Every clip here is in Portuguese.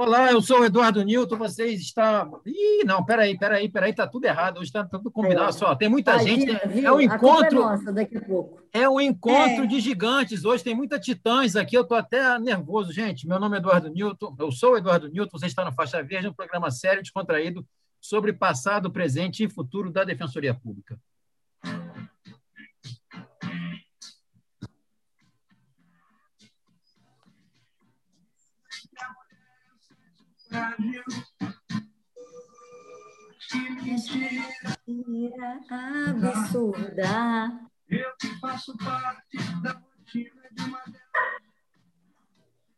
Olá, eu sou o Eduardo Nilton, vocês estão... Ih, não, peraí, peraí, peraí, tá tudo errado, hoje está tudo combinado, só, tem muita gente, viu, é um encontro... É, nossa, daqui a pouco. é um encontro é. de gigantes, hoje tem muita titãs aqui, eu estou até nervoso, gente, meu nome é Eduardo Nilton, eu sou o Eduardo Nilton, você está no Faixa Verde, um programa sério, descontraído, sobre passado, presente e futuro da Defensoria Pública. Mentira absurda. Eu que faço parte da rotina de uma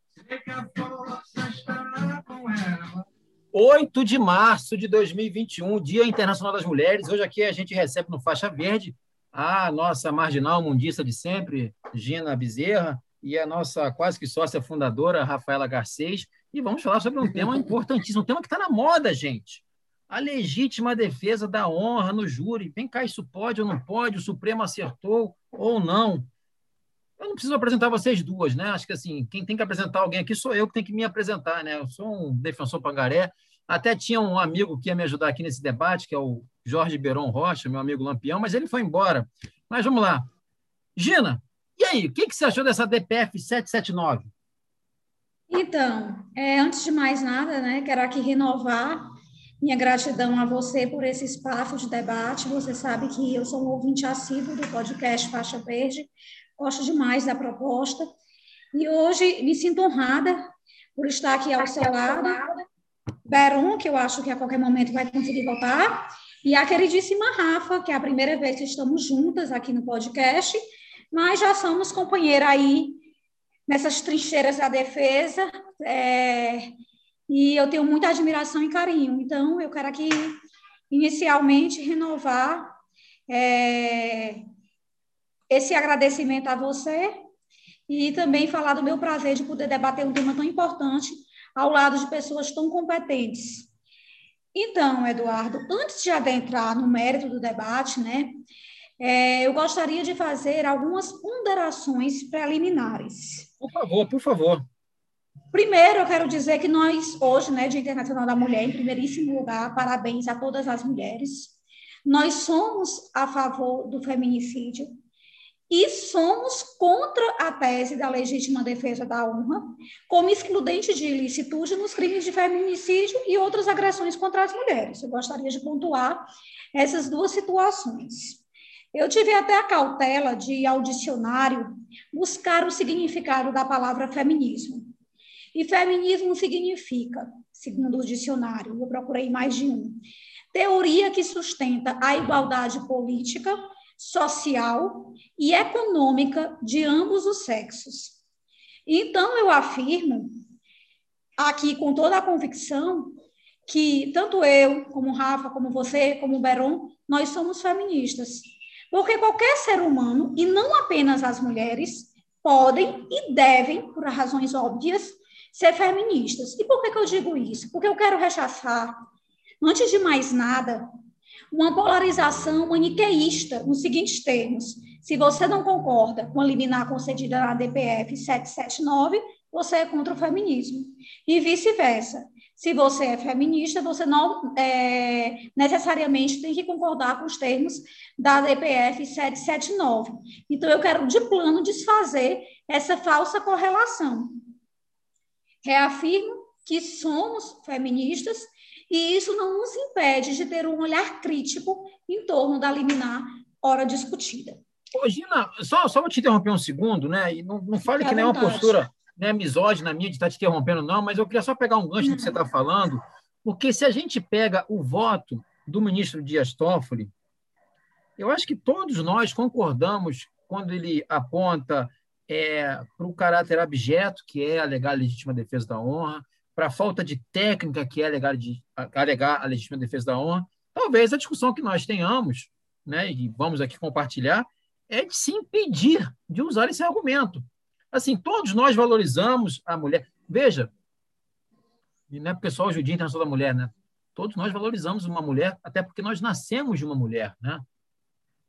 Sei que a força está com ela. 8 de março de 2021, Dia Internacional das Mulheres. Hoje aqui a gente recebe no Faixa Verde a nossa marginal mundista de sempre, Gina Bezerra, e a nossa quase que sócia fundadora, Rafaela Garcês, e vamos falar sobre um tema importantíssimo, um tema que está na moda, gente. A legítima defesa da honra no júri. Vem cá, isso pode ou não pode? O Supremo acertou ou não? Eu não preciso apresentar vocês duas, né? Acho que assim, quem tem que apresentar alguém aqui sou eu que tenho que me apresentar, né? Eu sou um defensor pangaré. Até tinha um amigo que ia me ajudar aqui nesse debate, que é o Jorge Beron Rocha, meu amigo Lampião, mas ele foi embora. Mas vamos lá. Gina, e aí, o que, que você achou dessa DPF 779? Então, é, antes de mais nada, né, quero aqui renovar minha gratidão a você por esse espaço de debate. Você sabe que eu sou um ouvinte assíduo do podcast Faixa Verde, gosto demais da proposta. E hoje me sinto honrada por estar aqui ao seu lado. Beron, que eu acho que a qualquer momento vai conseguir voltar, e a queridíssima Rafa, que é a primeira vez que estamos juntas aqui no podcast, mas já somos companheira aí nessas trincheiras da defesa, é, e eu tenho muita admiração e carinho. Então, eu quero aqui, inicialmente, renovar é, esse agradecimento a você e também falar do meu prazer de poder debater um tema tão importante ao lado de pessoas tão competentes. Então, Eduardo, antes de adentrar no mérito do debate, né, é, eu gostaria de fazer algumas ponderações preliminares. Por favor, por favor. Primeiro, eu quero dizer que nós, hoje, né, Dia Internacional da Mulher, em primeiríssimo lugar, parabéns a todas as mulheres. Nós somos a favor do feminicídio e somos contra a tese da legítima defesa da honra, como excludente de ilicitude nos crimes de feminicídio e outras agressões contra as mulheres. Eu gostaria de pontuar essas duas situações. Eu tive até a cautela de ir ao dicionário buscar o significado da palavra feminismo. E feminismo significa, segundo o dicionário, eu procurei mais de um, teoria que sustenta a igualdade política, social e econômica de ambos os sexos. Então, eu afirmo aqui com toda a convicção que tanto eu, como Rafa, como você, como Beron, nós somos feministas. Porque qualquer ser humano, e não apenas as mulheres, podem e devem, por razões óbvias, ser feministas. E por que, que eu digo isso? Porque eu quero rechaçar, antes de mais nada, uma polarização maniqueísta, nos seguintes termos. Se você não concorda com a liminar concedida na DPF 779, você é contra o feminismo. E vice-versa. Se você é feminista, você não é, necessariamente tem que concordar com os termos da DPF 779. Então, eu quero, de plano, desfazer essa falsa correlação. Reafirmo que somos feministas e isso não nos impede de ter um olhar crítico em torno da liminar hora discutida. Ô, Gina, só, só vou te interromper um segundo, né? E não, não fale que nem uma postura né, misógina minha de estar te interrompendo, não, mas eu queria só pegar um gancho do que você está falando, porque se a gente pega o voto do ministro Dias Toffoli, eu acho que todos nós concordamos quando ele aponta é, para o caráter abjeto, que é alegar a legítima defesa da honra, para a falta de técnica, que é alegar, de, alegar a legítima defesa da honra. Talvez a discussão que nós tenhamos, né, e vamos aqui compartilhar, é de se impedir de usar esse argumento. Assim, todos nós valorizamos a mulher. Veja, e não é porque só o Dia Internacional da Mulher, né? Todos nós valorizamos uma mulher, até porque nós nascemos de uma mulher, né?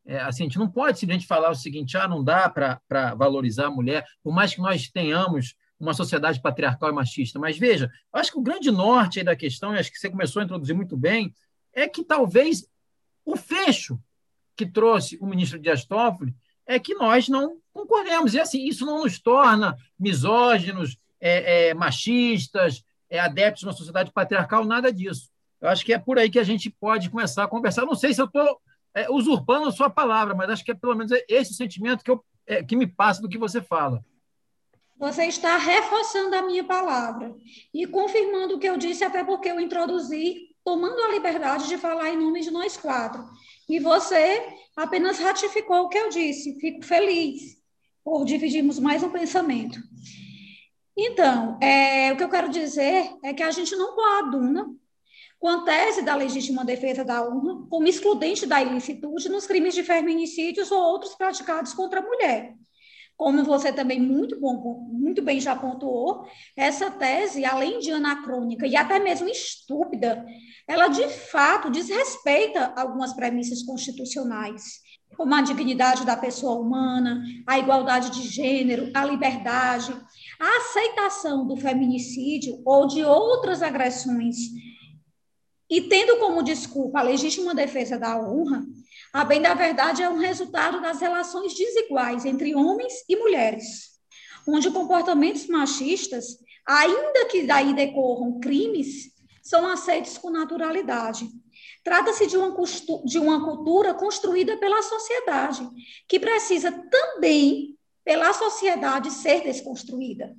É, assim, a gente não pode simplesmente falar o seguinte, ah, não dá para valorizar a mulher, por mais que nós tenhamos uma sociedade patriarcal e machista. Mas veja, acho que o grande norte da questão, e acho que você começou a introduzir muito bem, é que talvez o fecho que trouxe o ministro Dias Toffoli é que nós não concordemos. E assim, isso não nos torna misóginos, é, é, machistas, é, adeptos de uma sociedade patriarcal, nada disso. Eu acho que é por aí que a gente pode começar a conversar. Não sei se eu estou é, usurpando a sua palavra, mas acho que é pelo menos esse sentimento que, eu, é, que me passa do que você fala. Você está reforçando a minha palavra e confirmando o que eu disse, até porque eu introduzi, tomando a liberdade de falar em nome de nós quatro. E você apenas ratificou o que eu disse. Fico feliz por dividirmos mais um pensamento. Então, é, o que eu quero dizer é que a gente não coaduna com a tese da legítima defesa da honra como excludente da ilicitude nos crimes de feminicídios ou outros praticados contra a mulher. Como você também muito, bom, muito bem já pontuou, essa tese, além de anacrônica e até mesmo estúpida, ela de fato desrespeita algumas premissas constitucionais, como a dignidade da pessoa humana, a igualdade de gênero, a liberdade, a aceitação do feminicídio ou de outras agressões. E tendo como desculpa a legítima defesa da honra, a bem da verdade é um resultado das relações desiguais entre homens e mulheres, onde comportamentos machistas, ainda que daí decorram crimes, são aceitos com naturalidade. Trata-se de, de uma, cultura construída pela sociedade, que precisa também, pela sociedade, ser desconstruída.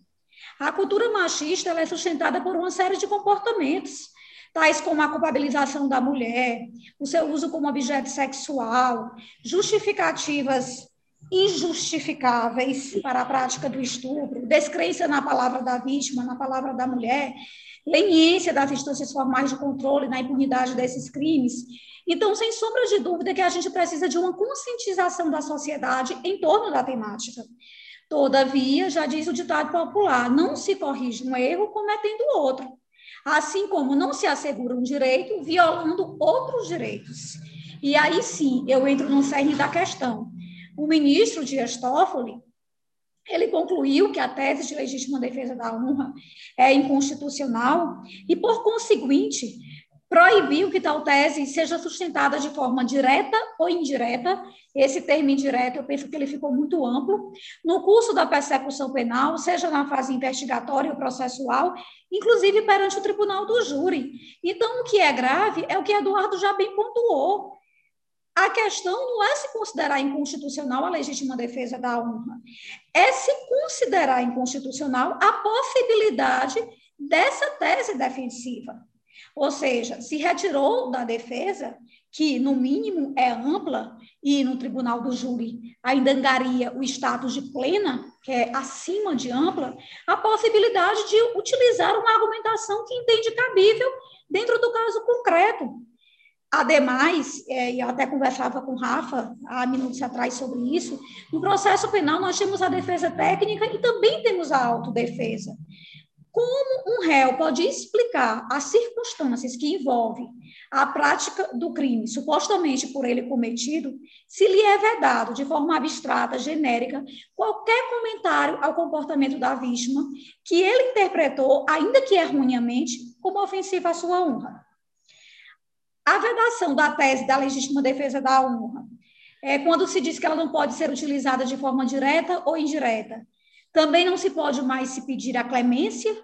A cultura machista é sustentada por uma série de comportamentos tais como a culpabilização da mulher, o seu uso como objeto sexual, justificativas injustificáveis para a prática do estupro, descrença na palavra da vítima, na palavra da mulher, leniência das instâncias formais de controle na impunidade desses crimes. Então, sem sombra de dúvida que a gente precisa de uma conscientização da sociedade em torno da temática. Todavia, já diz o ditado popular, não se corrige um erro cometendo outro assim como não se assegura um direito violando outros direitos. E aí sim, eu entro no cerne da questão. O ministro Dias Toffoli, ele concluiu que a tese de legítima defesa da honra é inconstitucional e, por conseguinte, proibiu que tal tese seja sustentada de forma direta ou indireta. Esse termo indireto, eu penso que ele ficou muito amplo. No curso da persecução penal, seja na fase investigatória ou processual, inclusive perante o tribunal do júri. Então, o que é grave é o que Eduardo já bem pontuou. A questão não é se considerar inconstitucional a legítima defesa da honra, é se considerar inconstitucional a possibilidade dessa tese defensiva. Ou seja, se retirou da defesa, que no mínimo é ampla, e no tribunal do júri ainda angaria o status de plena, que é acima de ampla, a possibilidade de utilizar uma argumentação que entende cabível dentro do caso concreto. Ademais, é, eu até conversava com o Rafa há minutos atrás sobre isso, no processo penal nós temos a defesa técnica e também temos a autodefesa. Como um réu pode explicar as circunstâncias que envolvem a prática do crime, supostamente por ele cometido, se lhe é vedado de forma abstrata, genérica, qualquer comentário ao comportamento da vítima que ele interpretou, ainda que erroneamente, como ofensivo à sua honra? A vedação da tese da legítima defesa da honra é quando se diz que ela não pode ser utilizada de forma direta ou indireta também não se pode mais se pedir a clemência.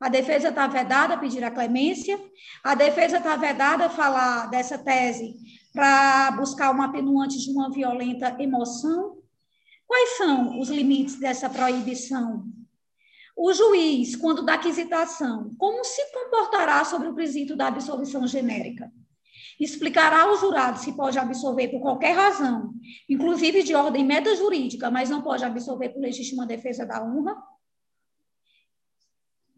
A defesa está vedada a pedir a clemência. A defesa está vedada a falar dessa tese para buscar uma atenuante de uma violenta emoção. Quais são os limites dessa proibição? O juiz, quando dá quisitação, como se comportará sobre o quesito da absolvição genérica? Explicará ao jurado se pode absolver por qualquer razão, inclusive de ordem metajurídica, mas não pode absolver por legítima defesa da honra.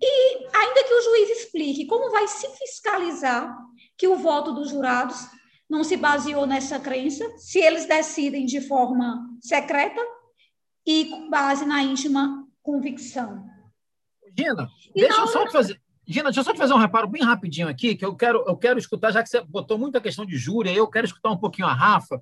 E ainda que o juiz explique como vai se fiscalizar que o voto dos jurados não se baseou nessa crença, se eles decidem de forma secreta e com base na íntima convicção. Gina, e deixa eu só fazer, Gina, deixa eu só te fazer um reparo bem rapidinho aqui, que eu quero, eu quero escutar, já que você botou muita questão de júri, eu quero escutar um pouquinho a Rafa.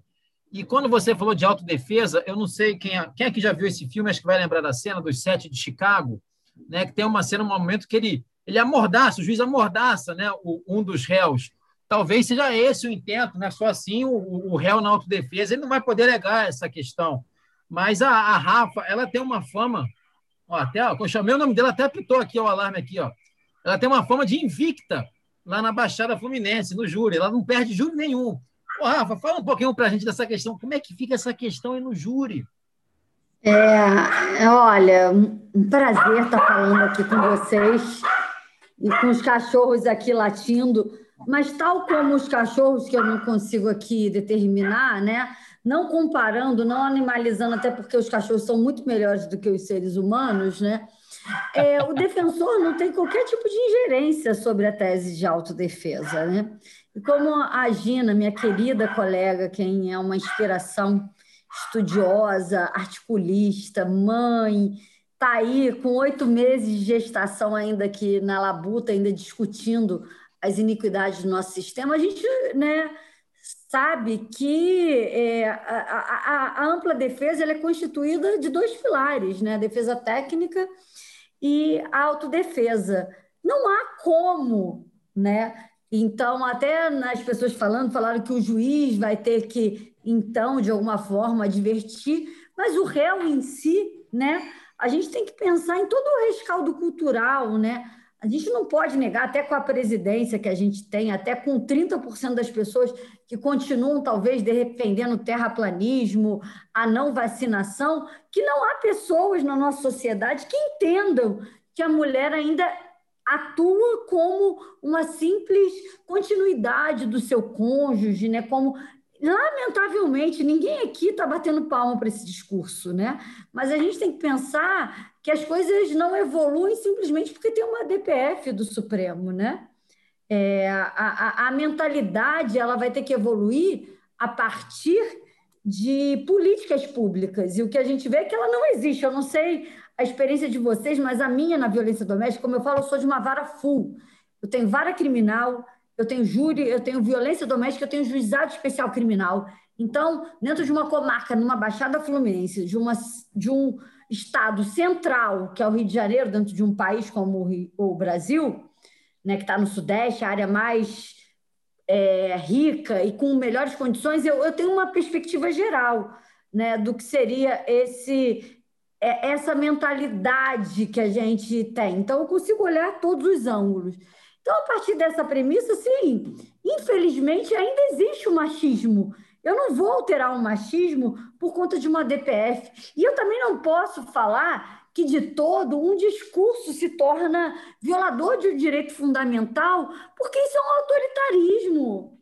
E quando você falou de autodefesa, eu não sei quem é, quem é que já viu esse filme, acho que vai lembrar da cena dos sete de Chicago, né, que tem uma cena, um momento que ele, ele amordaça, o juiz amordaça né, o, um dos réus. Talvez seja esse o intento, né? só assim o, o réu na autodefesa ele não vai poder negar essa questão. Mas a, a Rafa, ela tem uma fama, ó, até, ó, eu chamei o nome dela, até apitou aqui o alarme aqui, ó. Ela tem uma fama de invicta lá na Baixada Fluminense, no júri. Ela não perde júri nenhum. Ô, Rafa, fala um pouquinho para a gente dessa questão. Como é que fica essa questão aí no júri? É, olha, um prazer estar falando aqui com vocês e com os cachorros aqui latindo, mas tal como os cachorros que eu não consigo aqui determinar, né? Não comparando, não animalizando, até porque os cachorros são muito melhores do que os seres humanos, né? É, o defensor não tem qualquer tipo de ingerência sobre a tese de autodefesa, né? E como a Gina, minha querida colega, quem é uma inspiração estudiosa, articulista, mãe, está aí com oito meses de gestação ainda aqui na labuta, ainda discutindo as iniquidades do nosso sistema, a gente né, sabe que é, a, a, a, ampla defesa é constituída de dois pilares, né? a defesa técnica e a autodefesa. Não há como né, então, até as pessoas falando, falaram que o juiz vai ter que, então, de alguma forma, advertir, mas o réu em si, né? A gente tem que pensar em todo o rescaldo cultural, né? A gente não pode negar, até com a presidência que a gente tem, até com 30% das pessoas que continuam, talvez, defendendo terraplanismo, a não vacinação, que não há pessoas na nossa sociedade que entendam que a mulher ainda atua como uma simples continuidade do seu cônjuge, né? Como lamentavelmente ninguém aqui está batendo palma para esse discurso, né? Mas a gente tem que pensar que as coisas não evoluem simplesmente porque tem uma DPF do Supremo, né? É, a, a, a mentalidade ela vai ter que evoluir a partir de políticas públicas e o que a gente vê é que ela não existe. Eu não sei a experiência de vocês, mas a minha na violência doméstica, como eu falo, eu sou de uma vara full. Eu tenho vara criminal, eu tenho júri, eu tenho violência doméstica, eu tenho juizado especial criminal. Então, dentro de uma comarca, numa Baixada Fluminense, de, uma, de um estado central, que é o Rio de Janeiro, dentro de um país como o, Rio, o Brasil, né, que está no Sudeste, a área mais é, rica e com melhores condições, eu, eu tenho uma perspectiva geral né, do que seria esse é essa mentalidade que a gente tem. Então, eu consigo olhar todos os ângulos. Então, a partir dessa premissa, sim, infelizmente ainda existe o machismo. Eu não vou alterar o machismo por conta de uma DPF. E eu também não posso falar que, de todo, um discurso se torna violador de um direito fundamental, porque isso é um autoritarismo.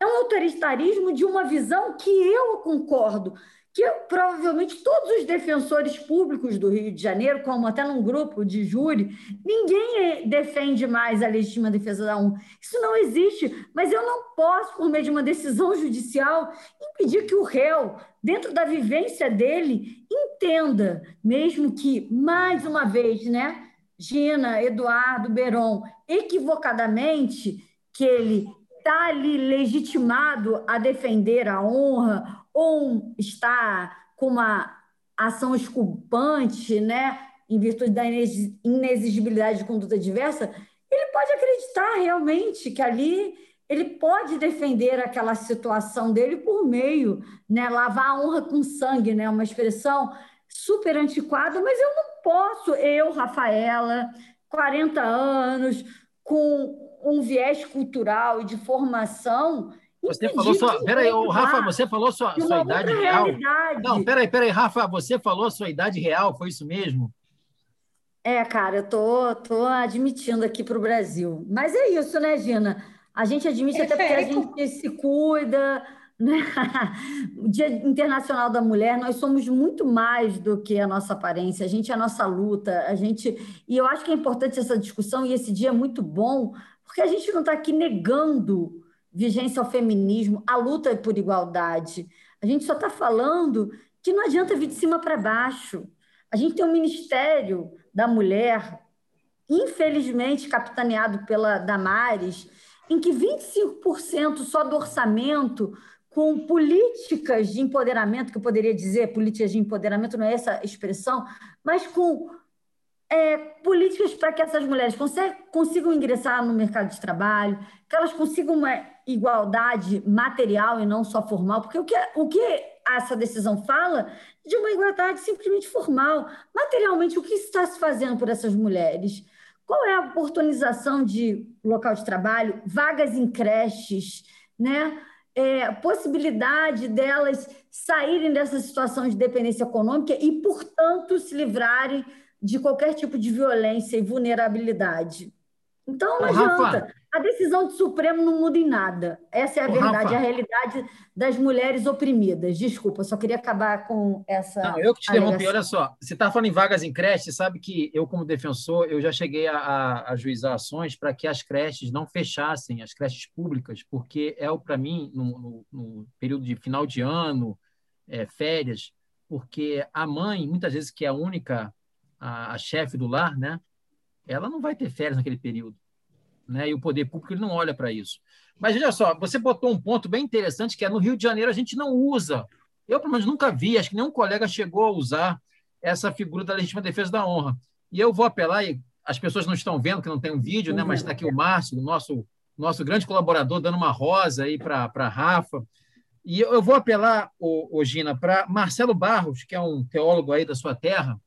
É um autoritarismo de uma visão que eu concordo que provavelmente todos os defensores públicos do Rio de Janeiro, como até num grupo de júri, ninguém defende mais a legítima defesa da um. Isso não existe, mas eu não posso, por meio de uma decisão judicial, impedir que o réu, dentro da vivência dele, entenda, mesmo que, mais uma vez, né, Gina, Eduardo, Beron, equivocadamente, que ele está ali legitimado a defender a honra ou está com uma ação esculpante, né, em virtude da inexigibilidade de conduta diversa, ele pode acreditar realmente que ali ele pode defender aquela situação dele por meio, né, lavar a honra com sangue, né, uma expressão super antiquada, mas eu não posso, eu, Rafaela, 40 anos, com um viés cultural e de formação, você falou sua. Peraí, Rafa, você falou sua, sua idade real. Realidade. Não, peraí, peraí, Rafa, você falou sua idade real, foi isso mesmo? É, cara, eu tô, tô admitindo aqui para o Brasil. Mas é isso, né, Gina? A gente admite até porque a gente se cuida, né? O Dia Internacional da Mulher, nós somos muito mais do que a nossa aparência, a gente é a nossa luta, a gente. E eu acho que é importante essa discussão, e esse dia é muito bom, porque a gente não está aqui negando vigência ao feminismo, a luta por igualdade. A gente só está falando que não adianta vir de cima para baixo. A gente tem um Ministério da Mulher, infelizmente capitaneado pela Damares, em que 25% só do orçamento com políticas de empoderamento, que eu poderia dizer, políticas de empoderamento não é essa expressão, mas com é, políticas para que essas mulheres consigam ingressar no mercado de trabalho, que elas consigam uma igualdade material e não só formal, porque o que, o que essa decisão fala de uma igualdade simplesmente formal. Materialmente, o que está se fazendo por essas mulheres? Qual é a oportunização de local de trabalho, vagas em creches, né? É, possibilidade delas saírem dessa situação de dependência econômica e, portanto, se livrarem de qualquer tipo de violência e vulnerabilidade. Então, não Ô, adianta. Rafa, a decisão do Supremo não muda em nada. Essa é a Ô, verdade, Rafa, a realidade das mulheres oprimidas. Desculpa, só queria acabar com essa. Não, eu que te interrompi, olha só. Você está falando em vagas em creche, sabe que eu, como defensor, eu já cheguei a, a, a juizar ações para que as creches não fechassem, as creches públicas, porque é, para mim, no, no, no, período de final de ano, é, férias, porque a mãe, muitas vezes, que é a única a, a chefe do lar, né? Ela não vai ter férias naquele período, né? E o poder público ele não olha para isso. Mas olha só, você botou um ponto bem interessante que é no Rio de Janeiro a gente não usa. Eu pelo menos nunca vi, acho que nenhum colega chegou a usar essa figura da legítima defesa da honra. E eu vou apelar e as pessoas não estão vendo que não tem um vídeo, né? Mas está aqui o Márcio, nosso nosso grande colaborador, dando uma rosa aí para a Rafa. E eu vou apelar, o, Gina, para Marcelo Barros, que é um teólogo aí da sua terra,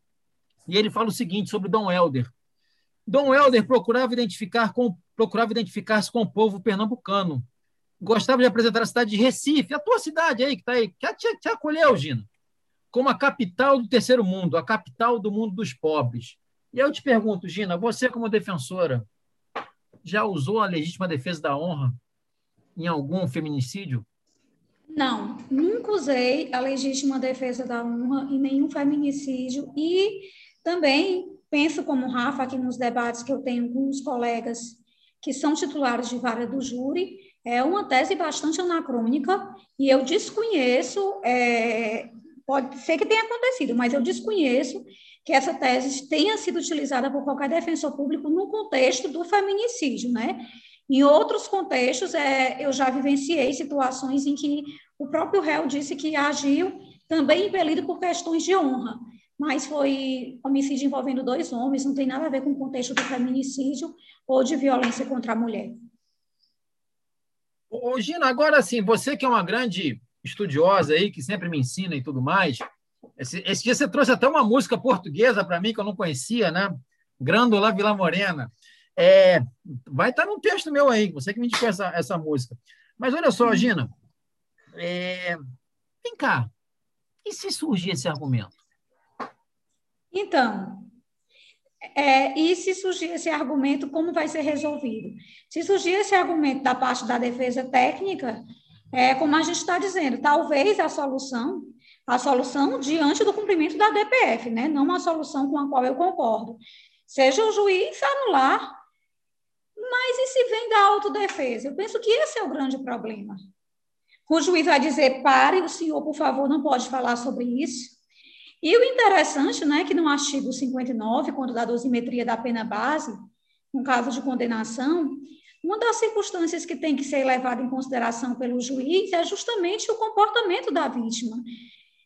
e ele fala o seguinte sobre Dom Helder. Dom Helder procurava identificar com, procurava identificar-se com o povo pernambucano. Gostava de apresentar a cidade de Recife, a tua cidade aí que está aí, que te, te acolheu, Gina, como a capital do terceiro mundo, a capital do mundo dos pobres. E eu te pergunto, Gina, você como defensora, já usou a legítima defesa da honra em algum feminicídio? Não, nunca usei a legítima defesa da honra em nenhum feminicídio e também penso como Rafa aqui nos debates que eu tenho com os colegas que são titulares de vara do júri, é uma tese bastante anacrônica e eu desconheço, é, pode ser que tenha acontecido, mas eu desconheço que essa tese tenha sido utilizada por qualquer defensor público no contexto do feminicídio, né? Em outros contextos, é, eu já vivenciei situações em que o próprio réu disse que agiu também impelido por questões de honra mas foi homicídio envolvendo dois homens, não tem nada a ver com o contexto do feminicídio ou de violência contra a mulher. Ô, Gina, agora sim, você que é uma grande estudiosa aí, que sempre me ensina e tudo mais, esse, esse dia você trouxe até uma música portuguesa para mim que eu não conhecia, né? Grândola Vila Morena. É, vai estar no texto meu aí, você que me indicou essa, essa música. Mas olha só, Gina, é, vem cá, e se surgir esse argumento? Então, é, e se surgir esse argumento, como vai ser resolvido? Se surgir esse argumento da parte da defesa técnica, é, como a gente está dizendo, talvez a solução, a solução diante do cumprimento da DPF, né? não uma solução com a qual eu concordo, seja o juiz anular, mas e se vem da autodefesa? Eu penso que esse é o grande problema. O juiz vai dizer, pare, o senhor, por favor, não pode falar sobre isso. E o interessante, né, que no artigo 59, quando da dosimetria da pena base, no caso de condenação, uma das circunstâncias que tem que ser levada em consideração pelo juiz é justamente o comportamento da vítima.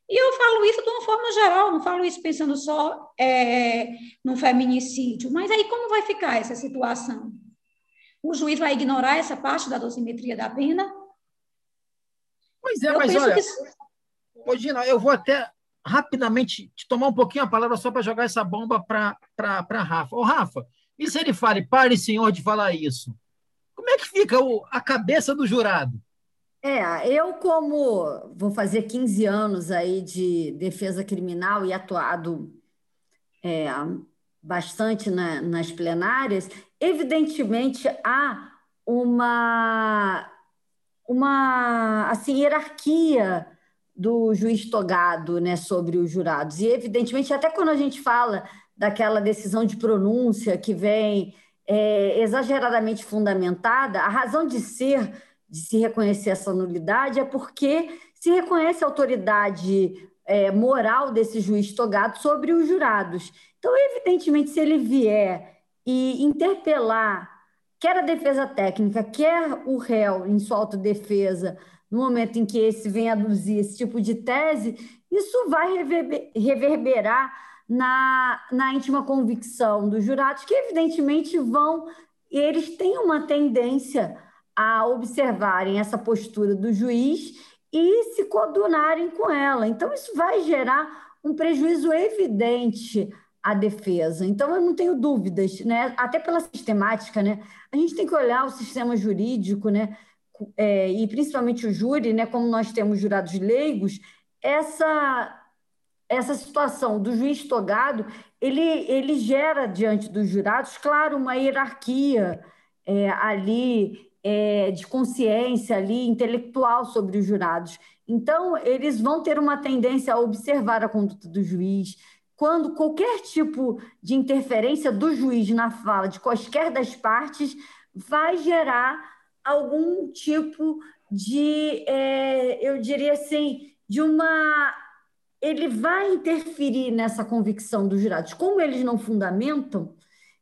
E eu falo isso de uma forma geral, não falo isso pensando só é, no feminicídio. Mas aí como vai ficar essa situação? O juiz vai ignorar essa parte da dosimetria da pena? Pois é, eu mas olha, que... Gina, eu vou até rapidamente te tomar um pouquinho a palavra só para jogar essa bomba para Rafa. Ô, Rafa, e se ele fale, pare, senhor, de falar isso? Como é que fica o, a cabeça do jurado? É, eu como vou fazer 15 anos aí de defesa criminal e atuado é, bastante na, nas plenárias, evidentemente há uma, uma assim, hierarquia do juiz togado né, sobre os jurados. E, evidentemente, até quando a gente fala daquela decisão de pronúncia que vem é, exageradamente fundamentada, a razão de ser, de se reconhecer essa nulidade, é porque se reconhece a autoridade é, moral desse juiz togado sobre os jurados. Então, evidentemente, se ele vier e interpelar quer a defesa técnica, quer o réu em sua autodefesa, no momento em que esse vem aduzir esse tipo de tese, isso vai reverberar na, na íntima convicção dos jurados, que evidentemente vão, eles têm uma tendência a observarem essa postura do juiz e se coadunarem com ela. Então, isso vai gerar um prejuízo evidente à defesa. Então, eu não tenho dúvidas, né? até pela sistemática, né? a gente tem que olhar o sistema jurídico, né? É, e principalmente o júri, né? como nós temos jurados leigos, essa essa situação do juiz togado, ele, ele gera diante dos jurados, claro, uma hierarquia é, ali é, de consciência ali intelectual sobre os jurados. Então, eles vão ter uma tendência a observar a conduta do juiz. Quando qualquer tipo de interferência do juiz na fala de quaisquer das partes vai gerar algum tipo de, é, eu diria assim, de uma ele vai interferir nessa convicção dos jurados. Como eles não fundamentam,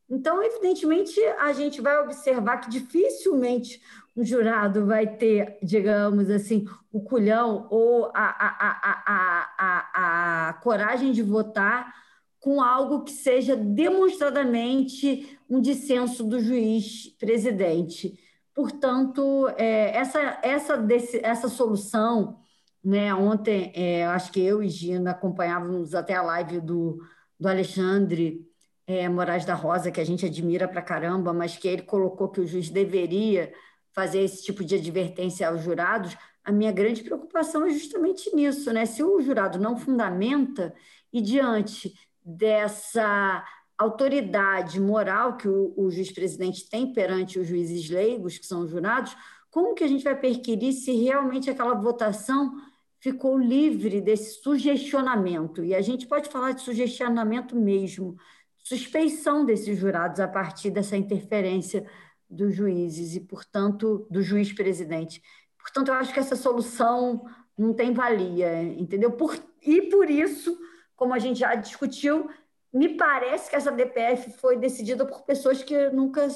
então, evidentemente, a gente vai observar que dificilmente um jurado vai ter, digamos assim, o culhão ou a, a, a, a, coragem de votar com algo que seja demonstradamente um dissenso do juiz presidente. Portanto, é, essa, essa, desse, essa solução né? Ontem, é, acho que eu e Gina acompanhávamos até a live do, do Alexandre é, Moraes da Rosa, que a gente admira pra caramba, mas que ele colocou que o juiz deveria fazer esse tipo de advertência aos jurados. A minha grande preocupação é justamente nisso, né? Se o jurado não fundamenta e diante dessa autoridade moral que o, o juiz-presidente tem perante os juízes leigos, que são os jurados, como que a gente vai perquirir se realmente aquela votação ficou livre desse sugestionamento. E a gente pode falar de sugestionamento mesmo, suspeição desses jurados a partir dessa interferência dos juízes e, portanto, do juiz presidente. Portanto, eu acho que essa solução não tem valia, entendeu? Por, e por isso, como a gente já discutiu, me parece que essa DPF foi decidida por pessoas que nunca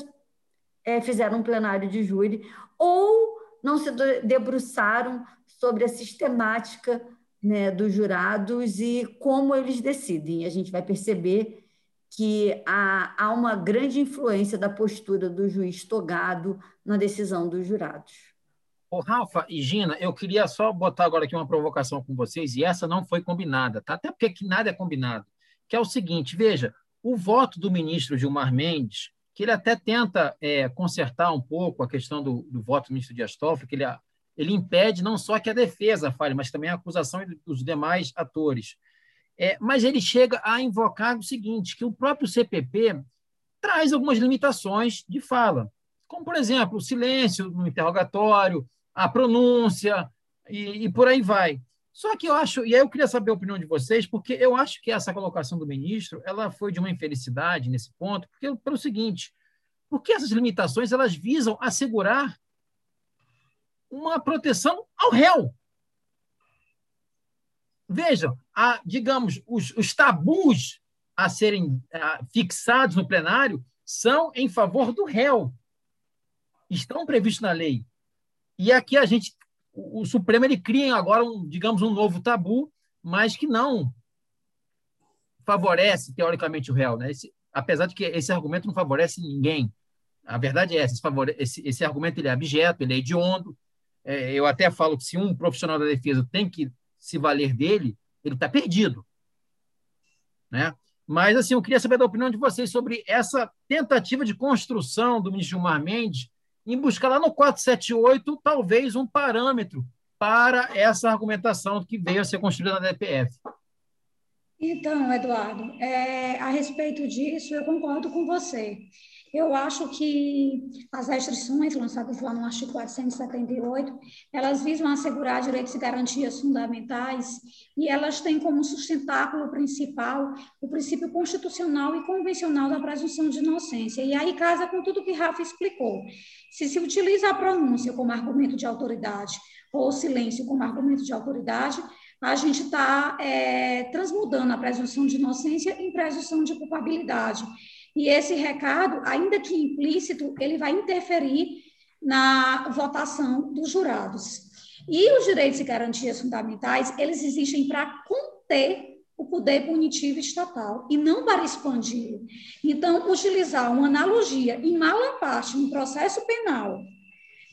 é, fizeram um plenário de júri ou não se debruçaram sobre a sistemática né, dos jurados e como eles decidem. A gente vai perceber que há, há uma grande influência da postura do juiz togado na decisão dos jurados. O Rafa e Gina, eu queria só botar agora aqui uma provocação com vocês, e essa não foi combinada, tá? até porque aqui nada é combinado, que é o seguinte, veja, o voto do ministro Gilmar Mendes, que ele até tenta é, consertar um pouco a questão do, do voto do ministro Dias Toffoli, que ele ele impede não só que a defesa fale, mas também a acusação dos demais atores. É, mas ele chega a invocar o seguinte, que o próprio CPP traz algumas limitações de fala, como, por exemplo, o silêncio no interrogatório, a pronúncia e, e por aí vai. Só que eu acho, e aí eu queria saber a opinião de vocês, porque eu acho que essa colocação do ministro ela foi de uma infelicidade nesse ponto, porque pelo seguinte, porque essas limitações elas visam assegurar uma proteção ao réu. Vejam, a, digamos, os, os tabus a serem a, fixados no plenário são em favor do réu. Estão previstos na lei. E aqui a gente, o, o Supremo, ele cria agora, um, digamos, um novo tabu, mas que não favorece, teoricamente, o réu. Né? Esse, apesar de que esse argumento não favorece ninguém. A verdade é essa, esse, esse, esse argumento ele é abjeto, ele é hediondo, é, eu até falo que se um profissional da defesa tem que se valer dele, ele está perdido. Né? Mas, assim, eu queria saber da opinião de vocês sobre essa tentativa de construção do ministro Gilmar Mendes em buscar lá no 478 talvez um parâmetro para essa argumentação que veio a ser construída na DPF. Então, Eduardo, é, a respeito disso, eu concordo com você. Eu acho que as restrições lançadas lá no artigo 478, elas visam assegurar direitos e garantias fundamentais e elas têm como sustentáculo principal o princípio constitucional e convencional da presunção de inocência. E aí casa com tudo que Rafa explicou. Se se utiliza a pronúncia como argumento de autoridade ou o silêncio como argumento de autoridade, a gente está é, transmudando a presunção de inocência em presunção de culpabilidade. E esse recado, ainda que implícito, ele vai interferir na votação dos jurados. E os direitos e garantias fundamentais, eles existem para conter o poder punitivo estatal e não para expandir. Então, utilizar uma analogia em mala parte no processo penal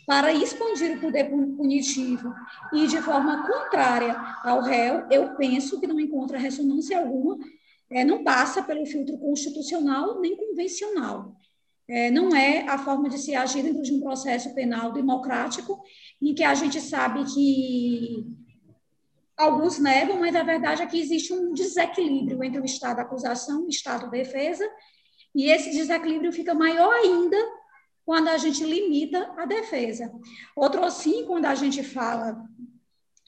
para expandir o poder punitivo e de forma contrária ao réu, eu penso que não encontra ressonância alguma, é, não passa pelo filtro constitucional nem convencional. É, não é a forma de se agir dentro de um processo penal democrático, em que a gente sabe que alguns negam, mas a verdade é que existe um desequilíbrio entre o Estado acusação e o Estado defesa, e esse desequilíbrio fica maior ainda quando a gente limita a defesa. Outro assim, quando a gente fala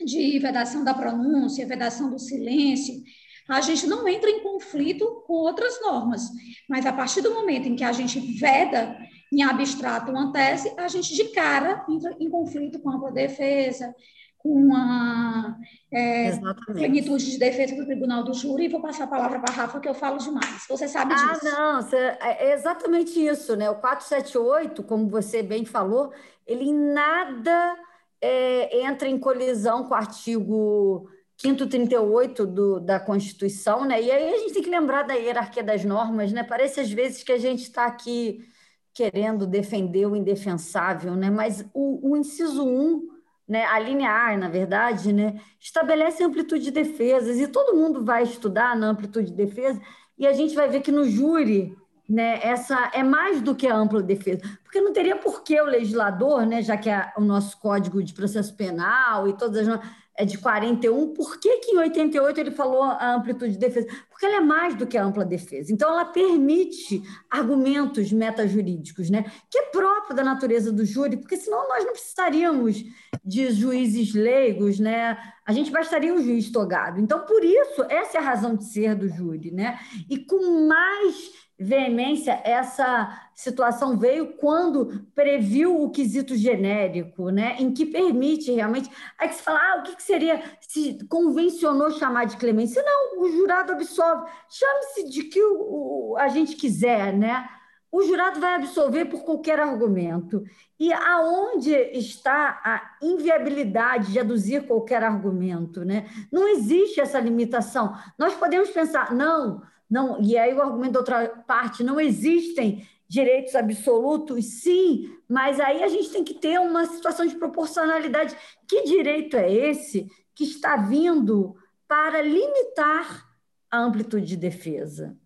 de vedação da pronúncia, vedação do silêncio, a gente não entra em conflito com outras normas, mas a partir do momento em que a gente veda em abstrato uma tese, a gente de cara entra em conflito com a ampla defesa, com a é, plenitude de defesa do tribunal do júri, e vou passar a palavra para a Rafa, que eu falo demais. Você sabe ah, disso. Ah, não, é exatamente isso, né? O 478, como você bem falou, ele nada é, entra em colisão com o artigo 538 do, da Constituição, né? E aí a gente tem que lembrar da hierarquia das normas, né? Parece às vezes que a gente está aqui querendo defender o indefensável, né? Mas o, o inciso 1 né, a linear, na verdade, né, estabelece amplitude de defesas, e todo mundo vai estudar na amplitude de defesa, e a gente vai ver que no júri né, essa é mais do que a ampla defesa, porque não teria por que o legislador, né, já que é o nosso Código de Processo Penal e todas as é de 41, por que, que em 88 ele falou a amplitude de defesa? Porque ela é mais do que a ampla defesa. Então, ela permite argumentos metajurídicos, né? que é próprio da natureza do júri, porque senão nós não precisaríamos de juízes leigos, né? a gente bastaria um juiz togado. Então, por isso, essa é a razão de ser do júri. Né? E com mais veemência essa situação veio quando previu o quesito genérico, né, em que permite realmente. Aí que se fala, ah, o que, que seria se convencionou chamar de clemência? Não, o jurado absolve. Chame-se de que o, o, a gente quiser, né? O jurado vai absolver por qualquer argumento. E aonde está a inviabilidade de aduzir qualquer argumento? Né? Não existe essa limitação. Nós podemos pensar, não, não, e aí o argumento da outra parte, não existem direitos absolutos, sim, mas aí a gente tem que ter uma situação de proporcionalidade. Que direito é esse que está vindo para limitar a amplitude de defesa?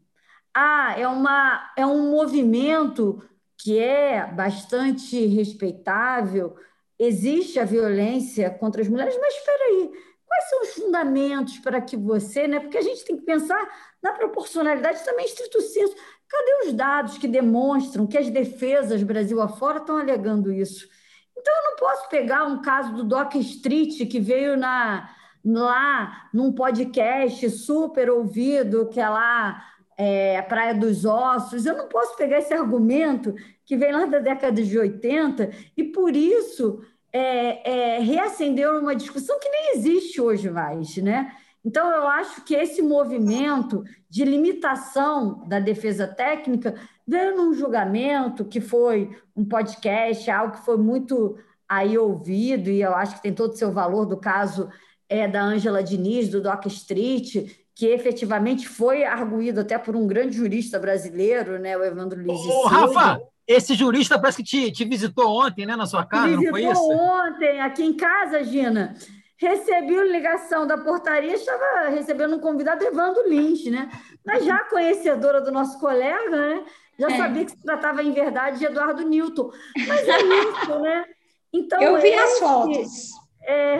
Ah, é, uma, é um movimento que é bastante respeitável, existe a violência contra as mulheres, mas espera aí, quais são os fundamentos para que você, né? Porque a gente tem que pensar na proporcionalidade também estrito senso. Cadê os dados que demonstram que as defesas Brasil afora estão alegando isso? Então, eu não posso pegar um caso do Doc Street, que veio na, lá num podcast super ouvido, que é lá é, Praia dos Ossos. Eu não posso pegar esse argumento que vem lá da década de 80 e, por isso, é, é, reacendeu uma discussão que nem existe hoje mais, né? Então, eu acho que esse movimento de limitação da defesa técnica veio num julgamento que foi um podcast, algo que foi muito aí ouvido, e eu acho que tem todo o seu valor do caso é, da Ângela Diniz, do Doc Street, que efetivamente foi arguído até por um grande jurista brasileiro, né, o Evandro Luiz Ô, Rafa, esse jurista parece que te, te visitou ontem, né, na sua casa, Me não foi isso? ontem, aqui em casa, Gina. Recebi ligação da portaria, estava recebendo um convidado, Evandro Lins, né? Mas já conhecedora do nosso colega, né? Já é. sabia que se tratava, em verdade, de Eduardo Newton. Mas é isso, né? Então, Eu vi esse, as fotos. É,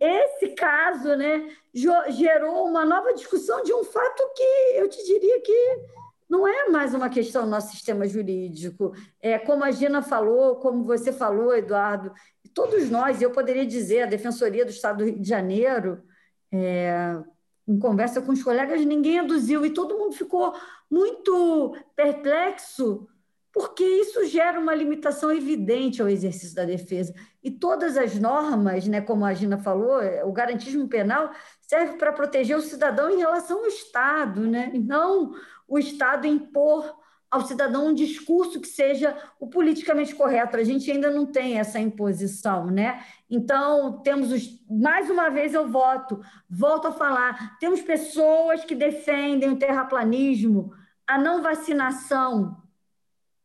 esse caso né, gerou uma nova discussão de um fato que eu te diria que não é mais uma questão do nosso sistema jurídico. É, como a Gina falou, como você falou, Eduardo, todos nós, eu poderia dizer, a Defensoria do Estado do Rio de Janeiro, é, em conversa com os colegas, ninguém aduziu e todo mundo ficou muito perplexo, porque isso gera uma limitação evidente ao exercício da defesa. E todas as normas, né, como a Gina falou, o garantismo penal serve para proteger o cidadão em relação ao Estado, né? e não o Estado impor ao cidadão um discurso que seja o politicamente correto. A gente ainda não tem essa imposição, né? Então, temos os. Mais uma vez eu voto, volto a falar. Temos pessoas que defendem o terraplanismo, a não vacinação,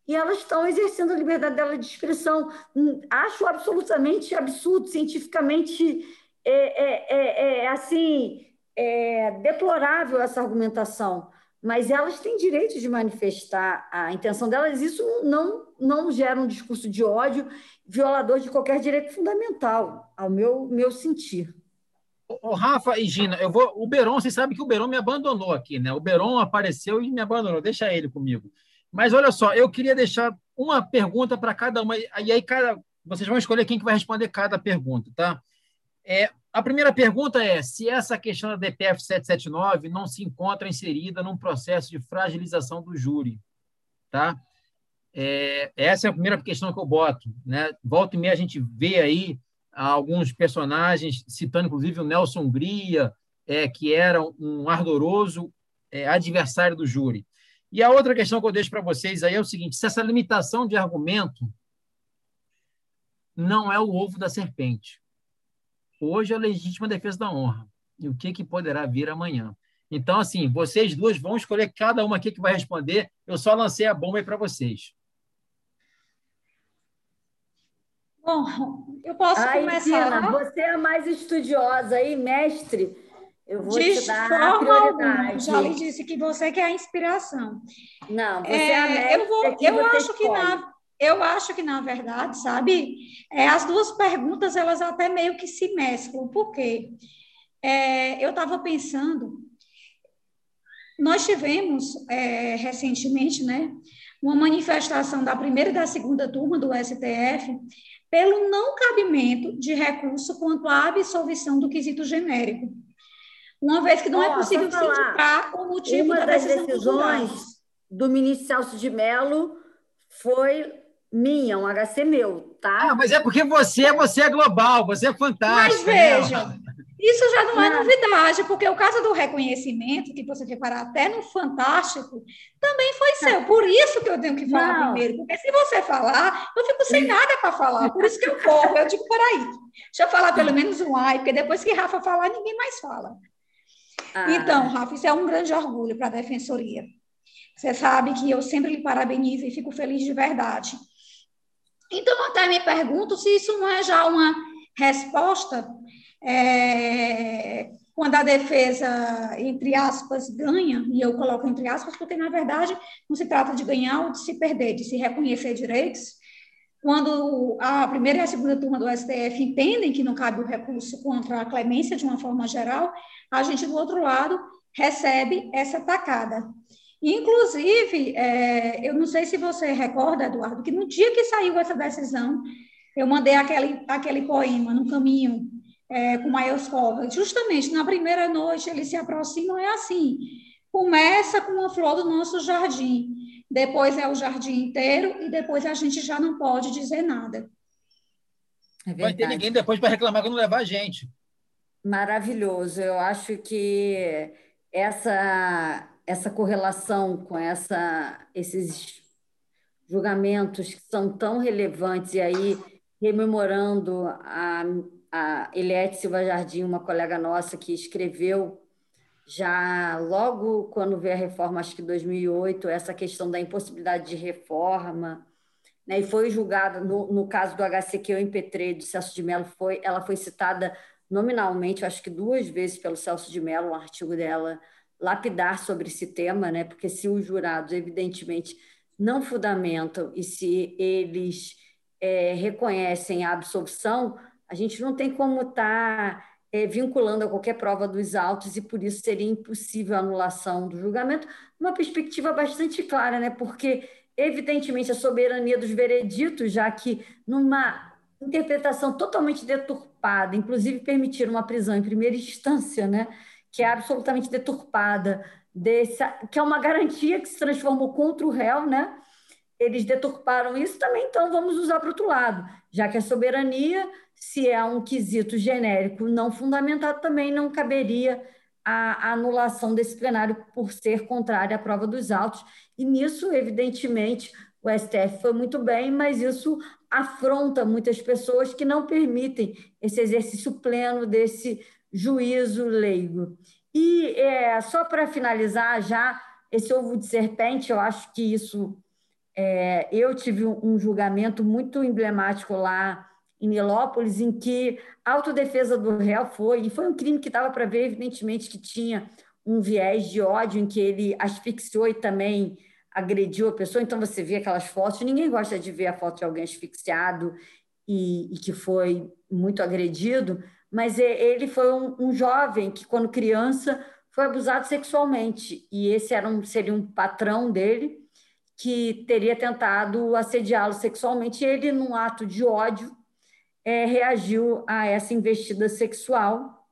e elas estão exercendo a liberdade dela de expressão. Hum, acho absolutamente absurdo, cientificamente é, é, é, é assim é deplorável essa argumentação mas elas têm direito de manifestar a intenção delas. Isso não, não gera um discurso de ódio violador de qualquer direito fundamental, ao meu, meu sentir. O Rafa e Gina, eu vou. O Beron, vocês sabem que o Beron me abandonou aqui, né? O Beron apareceu e me abandonou. Deixa ele comigo. Mas olha só, eu queria deixar uma pergunta para cada uma, e aí cada, vocês vão escolher quem que vai responder cada pergunta, tá? É, a primeira pergunta é se essa questão da DPF 779 não se encontra inserida num processo de fragilização do júri. Tá? É, essa é a primeira questão que eu boto. Né? Volta e meia a gente vê aí alguns personagens, citando inclusive o Nelson Gria, é, que era um ardoroso é, adversário do júri. E a outra questão que eu deixo para vocês aí é o seguinte: se essa limitação de argumento não é o ovo da serpente. Hoje é a legítima defesa da honra. E o que, que poderá vir amanhã? Então, assim, vocês duas vão escolher cada uma aqui que vai responder. Eu só lancei a bomba aí para vocês. Bom, eu posso Ai, começar. Tina, você é a mais estudiosa aí, mestre. Eu vou De te dar a prioridade. Já lhe disse que você quer a inspiração. Não, você é, é a mestre. Eu, vou, eu acho que na, eu acho que, na verdade, sabe, é, as duas perguntas, elas até meio que se mesclam. Por quê? É, eu estava pensando, nós tivemos é, recentemente, né, uma manifestação da primeira e da segunda turma do STF pelo não cabimento de recurso quanto à absolvição do quesito genérico. Uma vez que não oh, é possível indicar o motivo uma da das decisões do ministro Celso de Mello foi minha, um HC meu, tá? Ah, mas é porque você, você é global, você é fantástico. Mas veja, isso já não é novidade, porque o caso do reconhecimento, que você quer parar até no Fantástico, também foi seu. Por isso que eu tenho que falar não. primeiro, porque se você falar, eu fico sem nada para falar. Por isso que eu corro. Eu digo, peraí, deixa eu falar pelo menos um ai, porque depois que Rafa falar, ninguém mais fala. Ah. Então, Rafa, isso é um grande orgulho para a Defensoria. Você sabe que eu sempre lhe parabenizo e fico feliz de verdade. Então, até me pergunto se isso não é já uma resposta é, quando a defesa, entre aspas, ganha, e eu coloco entre aspas, porque, na verdade, não se trata de ganhar ou de se perder, de se reconhecer direitos. Quando a primeira e a segunda turma do STF entendem que não cabe o recurso contra a clemência de uma forma geral, a gente, do outro lado, recebe essa tacada. Inclusive, é, eu não sei se você recorda, Eduardo, que no dia que saiu essa decisão, eu mandei aquele, aquele poema no caminho é, com Maioscova. Justamente na primeira noite eles se aproximam, é assim: começa com uma flor do nosso jardim, depois é o jardim inteiro e depois a gente já não pode dizer nada. É Vai ter ninguém depois para reclamar quando levar a gente. Maravilhoso. Eu acho que essa essa correlação com essa, esses julgamentos que são tão relevantes, e aí, rememorando a, a Eliette Silva Jardim, uma colega nossa que escreveu já logo quando veio a reforma, acho que 2008, essa questão da impossibilidade de reforma, né, e foi julgada, no, no caso do HCQ em P3, de Celso de Mello, foi, ela foi citada nominalmente, acho que duas vezes pelo Celso de Mello, um artigo dela lapidar sobre esse tema, né? porque se os jurados, evidentemente, não fundamentam e se eles é, reconhecem a absolvição, a gente não tem como estar tá, é, vinculando a qualquer prova dos autos e por isso seria impossível a anulação do julgamento, uma perspectiva bastante clara, né? porque, evidentemente, a soberania dos vereditos, já que numa interpretação totalmente deturpada, inclusive permitir uma prisão em primeira instância, né? Que é absolutamente deturpada, desse, que é uma garantia que se transformou contra o réu, né? Eles deturparam isso também, então vamos usar para outro lado, já que a soberania, se é um quesito genérico não fundamentado, também não caberia a anulação desse plenário por ser contrária à prova dos autos. E nisso, evidentemente, o STF foi muito bem, mas isso afronta muitas pessoas que não permitem esse exercício pleno desse juízo leigo. E é, só para finalizar já, esse ovo de serpente, eu acho que isso. É, eu tive um julgamento muito emblemático lá em Nilópolis, em que a autodefesa do réu foi, e foi um crime que dava para ver, evidentemente, que tinha um viés de ódio, em que ele asfixiou e também agrediu a pessoa. Então, você vê aquelas fotos, ninguém gosta de ver a foto de alguém asfixiado e, e que foi muito agredido, mas ele foi um, um, jovem que, quando criança, foi abusado sexualmente, e esse era um, seria um patrão dele que teria tentado assediá-lo sexualmente, e ele, num ato de ódio, é, reagiu a essa investida sexual.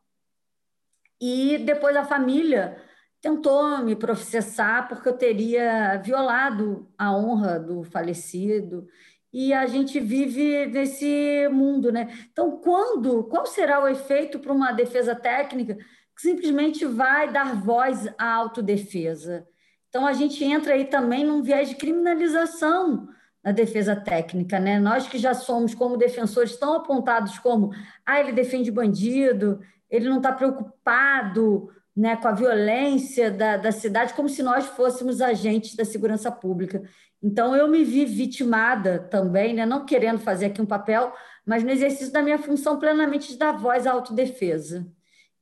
E depois a família tentou me processar porque eu teria violado a honra do falecido e a gente vive nesse mundo, né? Então, quando, qual será o efeito para uma defesa técnica que simplesmente vai dar voz à autodefesa? Então, a gente entra aí também num viés de criminalização na defesa técnica, né? Nós que já somos, como defensores, tão apontados como, ah, ele defende bandido, ele não está preocupado né, com a violência da, da cidade, como se nós fôssemos agentes da segurança pública. Então, eu me vi vitimada também, né? não querendo fazer aqui um papel, mas no exercício da minha função plenamente de dar voz à autodefesa.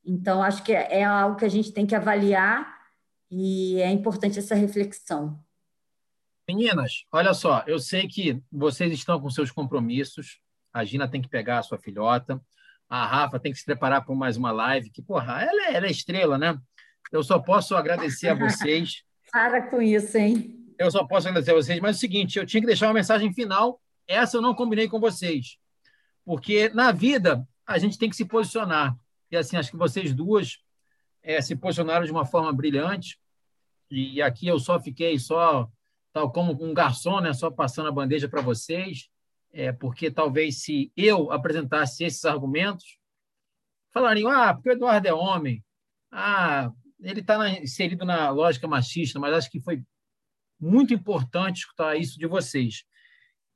Então, acho que é, é algo que a gente tem que avaliar e é importante essa reflexão. Meninas, olha só, eu sei que vocês estão com seus compromissos, a Gina tem que pegar a sua filhota, a Rafa tem que se preparar para mais uma live, que, porra, ela é, ela é estrela, né? Eu só posso agradecer a vocês. Para com isso, hein? Eu só posso agradecer a vocês, mas é o seguinte, eu tinha que deixar uma mensagem final, essa eu não combinei com vocês, porque na vida a gente tem que se posicionar, e assim, acho que vocês duas é, se posicionaram de uma forma brilhante, e aqui eu só fiquei só, tal como um garçom, né, só passando a bandeja para vocês, é, porque talvez se eu apresentasse esses argumentos, falariam, ah, porque o Eduardo é homem, ah, ele está inserido na lógica machista, mas acho que foi muito importante escutar isso de vocês.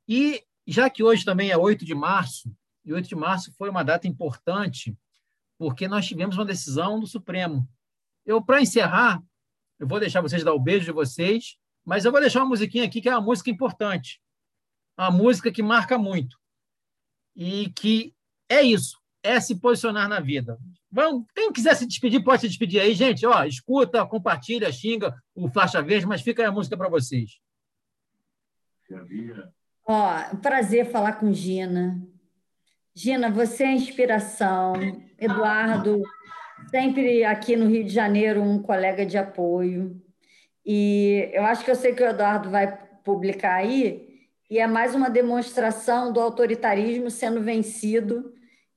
E já que hoje também é 8 de março, e 8 de março foi uma data importante, porque nós tivemos uma decisão do Supremo. Eu, para encerrar, eu vou deixar vocês dar o beijo de vocês, mas eu vou deixar uma musiquinha aqui que é uma música importante. Uma música que marca muito. E que é isso, é se posicionar na vida. Vamos, quem quiser se despedir, pode se despedir aí, gente. Ó, escuta, compartilha, xinga o Faixa Verde, mas fica aí a música para vocês. Ó, prazer falar com Gina. Gina, você é inspiração. Eduardo, sempre aqui no Rio de Janeiro, um colega de apoio. E eu acho que eu sei que o Eduardo vai publicar aí, e é mais uma demonstração do autoritarismo sendo vencido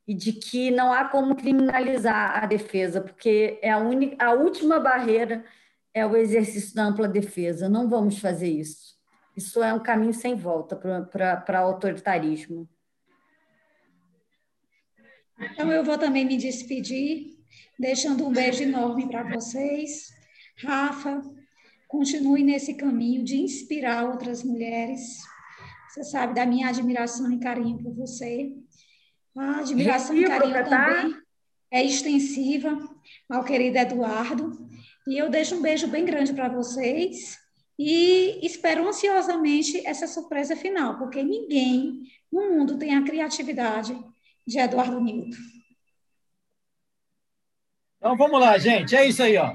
e de que não há como criminalizar a defesa, porque é a, única, a última barreira é o exercício da ampla defesa. Não vamos fazer isso. Isso é um caminho sem volta para o autoritarismo. Então, eu vou também me despedir, deixando um beijo enorme para vocês. Rafa, continue nesse caminho de inspirar outras mulheres. Você sabe da minha admiração e carinho por você. A admiração e carinho também é extensiva ao querido Eduardo. E eu deixo um beijo bem grande para vocês e espero ansiosamente essa surpresa final, porque ninguém no mundo tem a criatividade de Eduardo Nilton. Então vamos lá, gente. É isso aí, ó.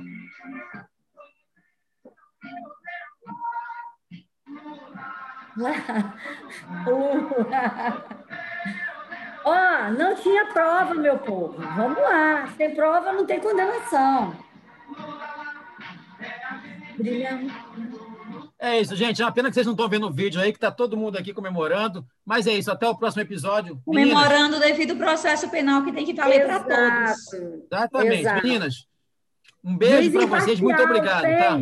Ó, oh, não tinha prova, meu povo. Vamos lá. Sem prova não tem condenação. Brilhando. É isso, gente. É uma pena que vocês não estão vendo o vídeo aí, que está todo mundo aqui comemorando. Mas é isso. Até o próximo episódio. Comemorando Meninas. devido ao processo penal que tem que valer para todos. Exatamente. Exato. Meninas, um beijo para vocês. Muito obrigado. Tá?